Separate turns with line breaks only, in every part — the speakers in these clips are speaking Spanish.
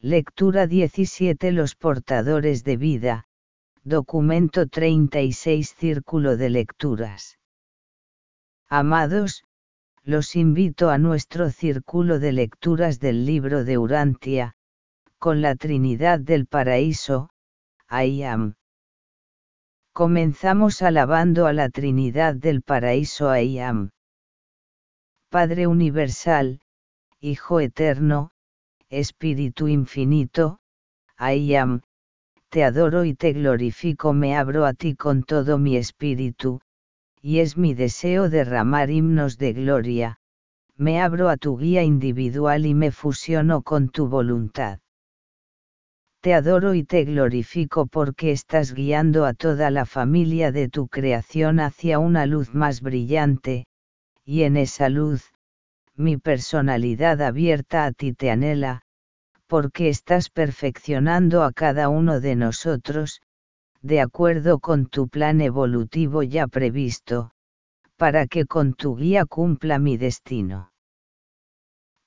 Lectura 17 Los portadores de vida, documento 36 Círculo de lecturas. Amados, los invito a nuestro círculo de lecturas del libro de Urantia, con la Trinidad del Paraíso, I am. Comenzamos alabando a la Trinidad del Paraíso I am. Padre Universal, Hijo Eterno, Espíritu Infinito, I am, te adoro y te glorifico, me abro a ti con todo mi espíritu, y es mi deseo derramar himnos de gloria, me abro a tu guía individual y me fusiono con tu voluntad. Te adoro y te glorifico porque estás guiando a toda la familia de tu creación hacia una luz más brillante, y en esa luz, mi personalidad abierta a ti te anhela, porque estás perfeccionando a cada uno de nosotros, de acuerdo con tu plan evolutivo ya previsto, para que con tu guía cumpla mi destino.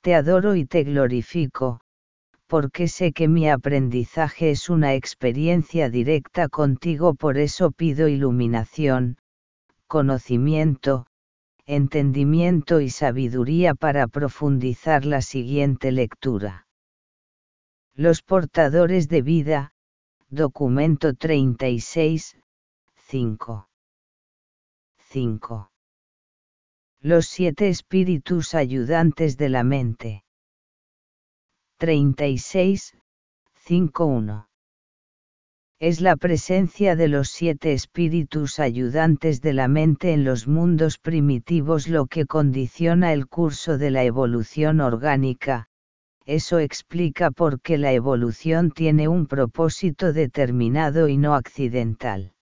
Te adoro y te glorifico, porque sé que mi aprendizaje es una experiencia directa contigo, por eso pido iluminación, conocimiento, entendimiento y sabiduría para profundizar la siguiente lectura. Los portadores de vida, documento 36, 5. 5. Los siete espíritus ayudantes de la mente. 36, 5.1. Es la presencia de los siete espíritus ayudantes de la mente en los mundos primitivos lo que condiciona el curso de la evolución orgánica, eso explica por qué la evolución tiene un propósito determinado y no accidental.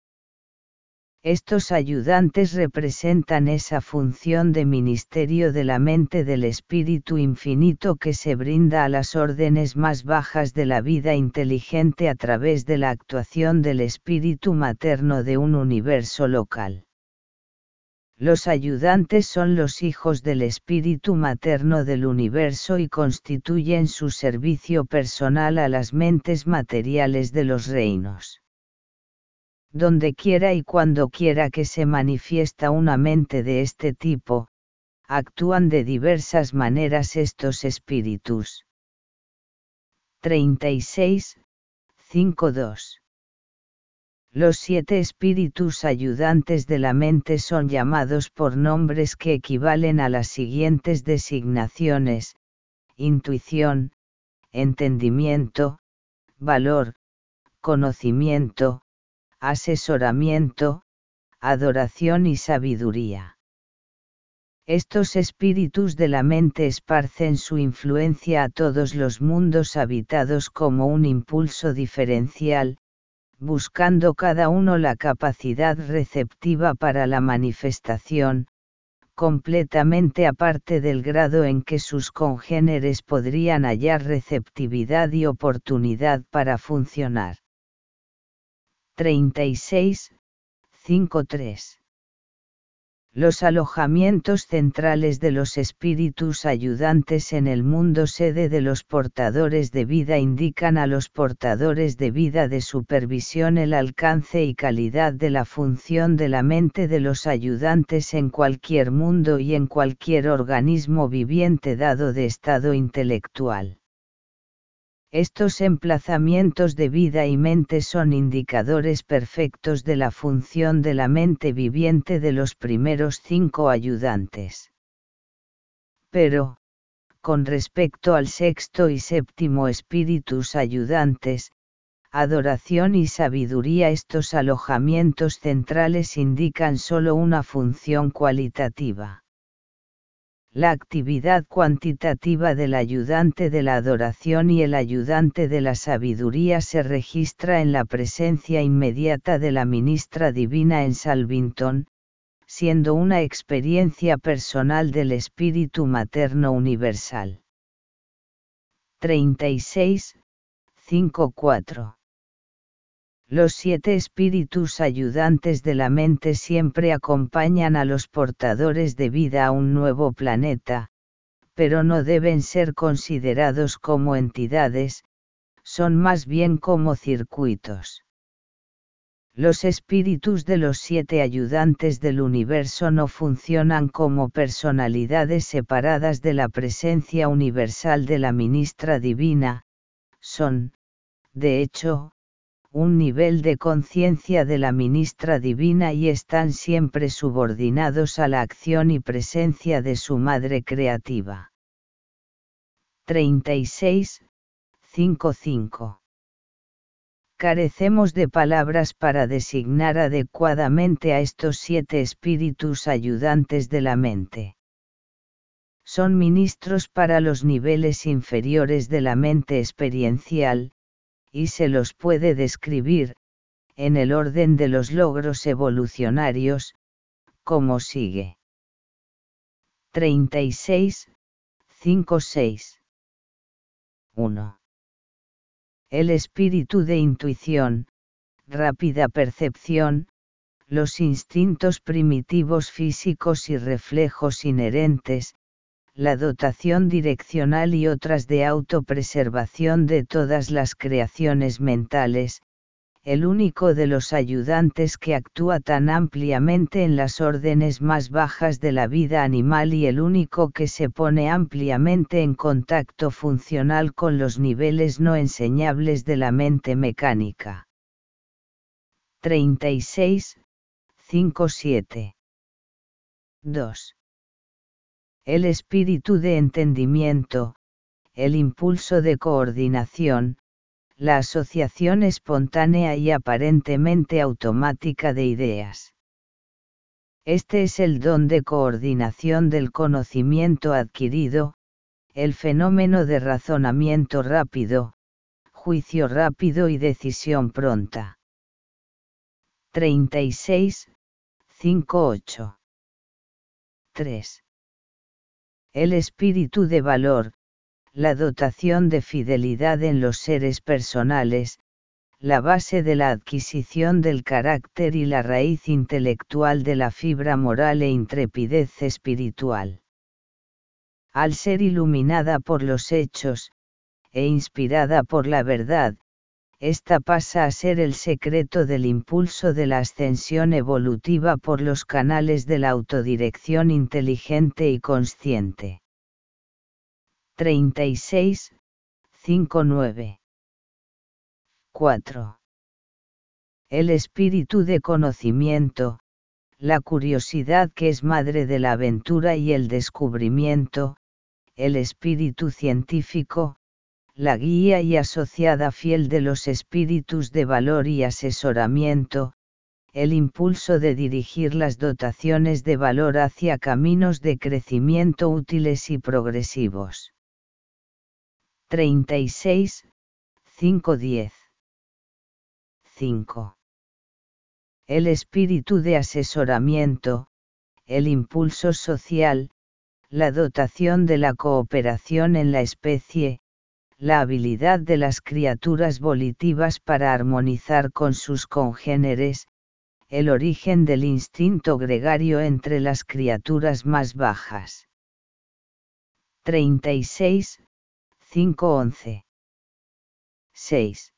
Estos ayudantes representan esa función de ministerio de la mente del Espíritu Infinito que se brinda a las órdenes más bajas de la vida inteligente a través de la actuación del Espíritu Materno de un universo local. Los ayudantes son los hijos del espíritu materno del universo y constituyen su servicio personal a las mentes materiales de los reinos. Donde quiera y cuando quiera que se manifiesta una mente de este tipo, actúan de diversas maneras estos espíritus. 36, 5.2 los siete espíritus ayudantes de la mente son llamados por nombres que equivalen a las siguientes designaciones, intuición, entendimiento, valor, conocimiento, asesoramiento, adoración y sabiduría. Estos espíritus de la mente esparcen su influencia a todos los mundos habitados como un impulso diferencial, buscando cada uno la capacidad receptiva para la manifestación, completamente aparte del grado en que sus congéneres podrían hallar receptividad y oportunidad para funcionar. 36, 5.3 los alojamientos centrales de los espíritus ayudantes en el mundo sede de los portadores de vida indican a los portadores de vida de supervisión el alcance y calidad de la función de la mente de los ayudantes en cualquier mundo y en cualquier organismo viviente dado de estado intelectual. Estos emplazamientos de vida y mente son indicadores perfectos de la función de la mente viviente de los primeros cinco ayudantes. Pero, con respecto al sexto y séptimo espíritus ayudantes, adoración y sabiduría estos alojamientos centrales indican solo una función cualitativa. La actividad cuantitativa del ayudante de la adoración y el ayudante de la sabiduría se registra en la presencia inmediata de la ministra divina en Salvington, siendo una experiencia personal del espíritu materno universal. 36, 5.4 los siete espíritus ayudantes de la mente siempre acompañan a los portadores de vida a un nuevo planeta, pero no deben ser considerados como entidades, son más bien como circuitos. Los espíritus de los siete ayudantes del universo no funcionan como personalidades separadas de la presencia universal de la ministra divina, son, de hecho, un nivel de conciencia de la ministra divina y están siempre subordinados a la acción y presencia de su madre creativa. 36, 5.5 carecemos de palabras para designar adecuadamente a estos siete espíritus ayudantes de la mente. Son ministros para los niveles inferiores de la mente experiencial, y se los puede describir, en el orden de los logros evolucionarios, como sigue. 36, 5, 6. 1 el espíritu de intuición, rápida percepción, los instintos primitivos físicos y reflejos inherentes, la dotación direccional y otras de autopreservación de todas las creaciones mentales, el único de los ayudantes que actúa tan ampliamente en las órdenes más bajas de la vida animal y el único que se pone ampliamente en contacto funcional con los niveles no enseñables de la mente mecánica. 36, 5-7. 2. El espíritu de entendimiento, el impulso de coordinación, la asociación espontánea y aparentemente automática de ideas. Este es el don de coordinación del conocimiento adquirido, el fenómeno de razonamiento rápido, juicio rápido y decisión pronta. 36, 58. 3. El espíritu de valor, la dotación de fidelidad en los seres personales, la base de la adquisición del carácter y la raíz intelectual de la fibra moral e intrepidez espiritual. Al ser iluminada por los hechos, e inspirada por la verdad, esta pasa a ser el secreto del impulso de la ascensión evolutiva por los canales de la autodirección inteligente y consciente. 36, 59. 4. El espíritu de conocimiento, la curiosidad que es madre de la aventura y el descubrimiento, el espíritu científico, la guía y asociada fiel de los espíritus de valor y asesoramiento, el impulso de dirigir las dotaciones de valor hacia caminos de crecimiento útiles y progresivos. 36, 510. 5. El espíritu de asesoramiento, el impulso social, la dotación de la cooperación en la especie, la habilidad de las criaturas volitivas para armonizar con sus congéneres, el origen del instinto gregario entre las criaturas más bajas. 36, 5.11. 6.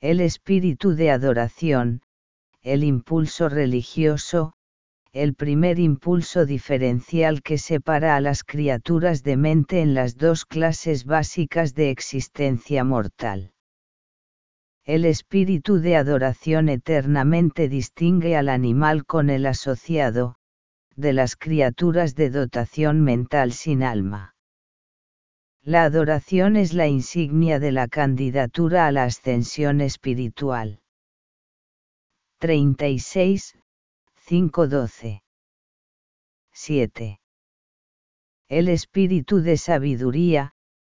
El espíritu de adoración, el impulso religioso, el primer impulso diferencial que separa a las criaturas de mente en las dos clases básicas de existencia mortal. El espíritu de adoración eternamente distingue al animal con el asociado, de las criaturas de dotación mental sin alma. La adoración es la insignia de la candidatura a la ascensión espiritual. 36, 512. 7. El espíritu de sabiduría,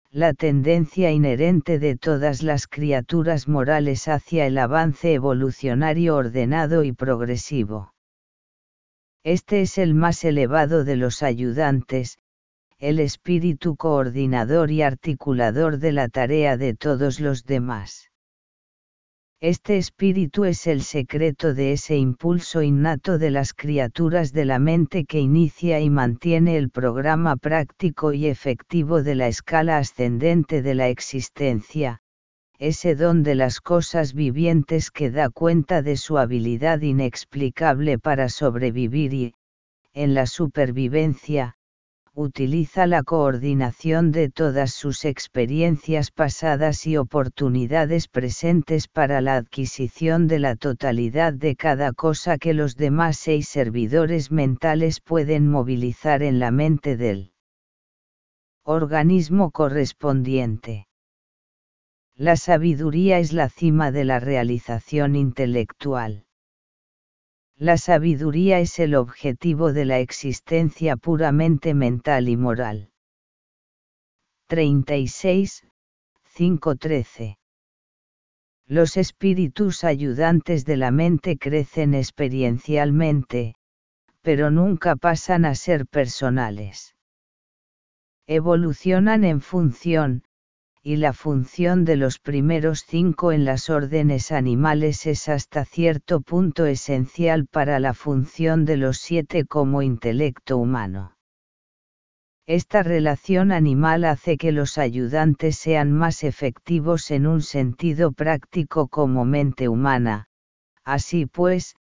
la tendencia inherente de todas las criaturas morales hacia el avance evolucionario ordenado y progresivo. Este es el más elevado de los ayudantes, el espíritu coordinador y articulador de la tarea de todos los demás. Este espíritu es el secreto de ese impulso innato de las criaturas de la mente que inicia y mantiene el programa práctico y efectivo de la escala ascendente de la existencia, ese don de las cosas vivientes que da cuenta de su habilidad inexplicable para sobrevivir y, en la supervivencia, utiliza la coordinación de todas sus experiencias pasadas y oportunidades presentes para la adquisición de la totalidad de cada cosa que los demás seis servidores mentales pueden movilizar en la mente del organismo correspondiente. La sabiduría es la cima de la realización intelectual. La sabiduría es el objetivo de la existencia puramente mental y moral. 36, 5.13. Los espíritus ayudantes de la mente crecen experiencialmente, pero nunca pasan a ser personales. Evolucionan en función, y la función de los primeros cinco en las órdenes animales es hasta cierto punto esencial para la función de los siete como intelecto humano. Esta relación animal hace que los ayudantes sean más efectivos en un sentido práctico como mente humana, así pues,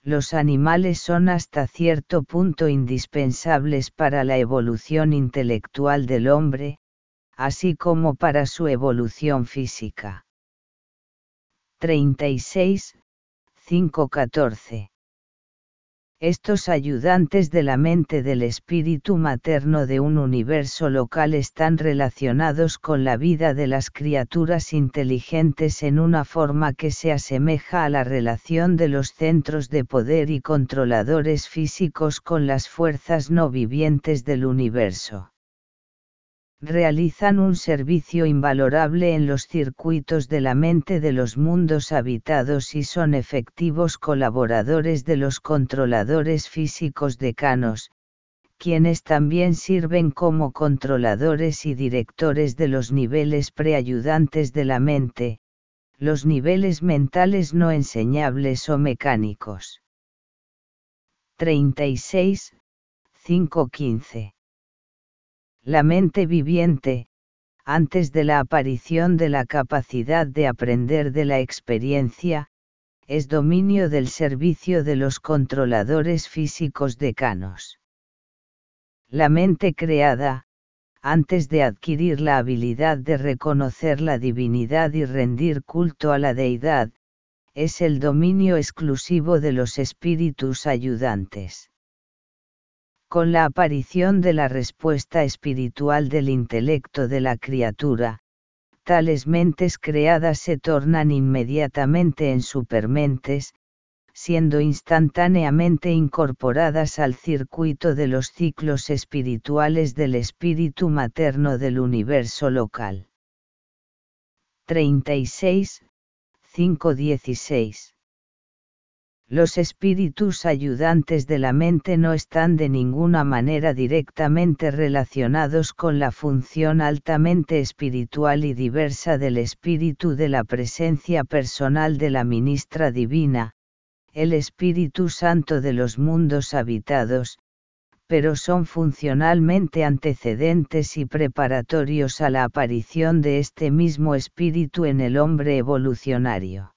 los animales son hasta cierto punto indispensables para la evolución intelectual del hombre, así como para su evolución física. 36, 5.14. Estos ayudantes de la mente del espíritu materno de un universo local están relacionados con la vida de las criaturas inteligentes en una forma que se asemeja a la relación de los centros de poder y controladores físicos con las fuerzas no vivientes del universo realizan un servicio invalorable en los circuitos de la mente de los mundos habitados y son efectivos colaboradores de los controladores físicos decanos, quienes también sirven como controladores y directores de los niveles preayudantes de la mente, los niveles mentales no enseñables o mecánicos. 36, 515 la mente viviente, antes de la aparición de la capacidad de aprender de la experiencia, es dominio del servicio de los controladores físicos decanos. La mente creada, antes de adquirir la habilidad de reconocer la divinidad y rendir culto a la deidad, es el dominio exclusivo de los espíritus ayudantes con la aparición de la respuesta espiritual del intelecto de la criatura, tales mentes creadas se tornan inmediatamente en supermentes, siendo instantáneamente incorporadas al circuito de los ciclos espirituales del espíritu materno del universo local. 36, 516 los espíritus ayudantes de la mente no están de ninguna manera directamente relacionados con la función altamente espiritual y diversa del espíritu de la presencia personal de la ministra divina, el Espíritu Santo de los mundos habitados, pero son funcionalmente antecedentes y preparatorios a la aparición de este mismo espíritu en el hombre evolucionario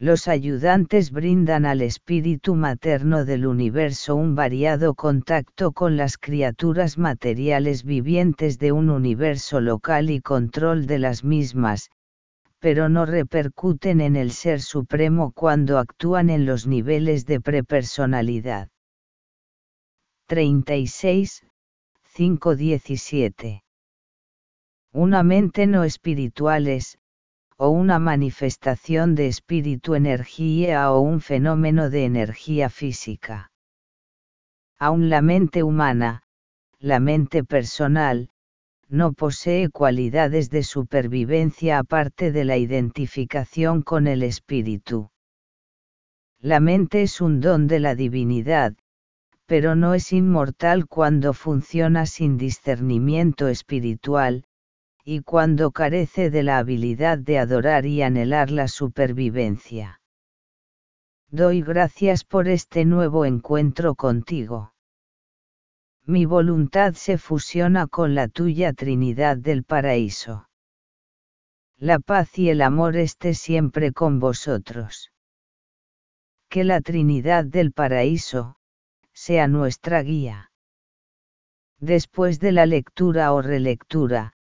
los ayudantes brindan al espíritu materno del universo un variado contacto con las criaturas materiales vivientes de un universo local y control de las mismas, pero no repercuten en el Ser Supremo cuando actúan en los niveles de prepersonalidad. 36, 517. Una mente no espiritual es, o una manifestación de espíritu energía o un fenómeno de energía física. Aun la mente humana, la mente personal, no posee cualidades de supervivencia aparte de la identificación con el espíritu. La mente es un don de la divinidad, pero no es inmortal cuando funciona sin discernimiento espiritual, y cuando carece de la habilidad de adorar y anhelar la supervivencia. Doy gracias por este nuevo encuentro contigo. Mi voluntad se fusiona con la tuya Trinidad del Paraíso. La paz y el amor esté siempre con vosotros. Que la Trinidad del Paraíso, sea nuestra guía. Después de la lectura o relectura,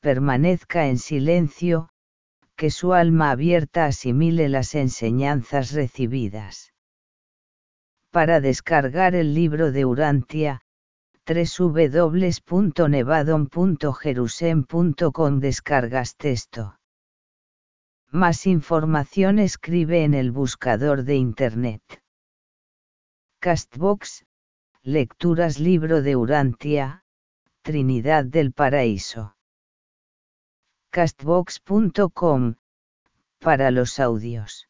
permanezca en silencio, que su alma abierta asimile las enseñanzas recibidas. Para descargar el libro de Urantia, www.nevadon.jerusem.com descargas texto. Más información escribe en el buscador de Internet. Castbox, Lecturas Libro de Urantia, Trinidad del Paraíso. Castbox.com, para los audios.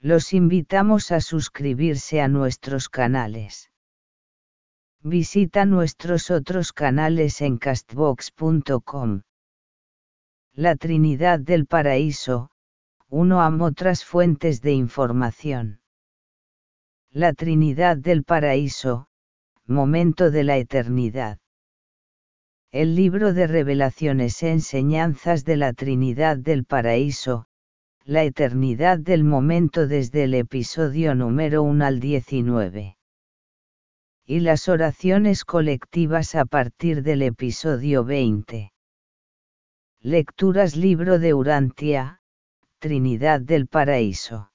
Los invitamos a suscribirse a nuestros canales. Visita nuestros otros canales en castbox.com. La Trinidad del Paraíso, uno amo otras fuentes de información. La Trinidad del Paraíso, momento de la eternidad. El libro de revelaciones e enseñanzas de la Trinidad del Paraíso, la eternidad del momento desde el episodio número 1 al 19 y las oraciones colectivas a partir del episodio 20. Lecturas Libro de Urantia, Trinidad del Paraíso.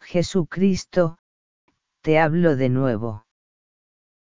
Jesucristo, te hablo de nuevo.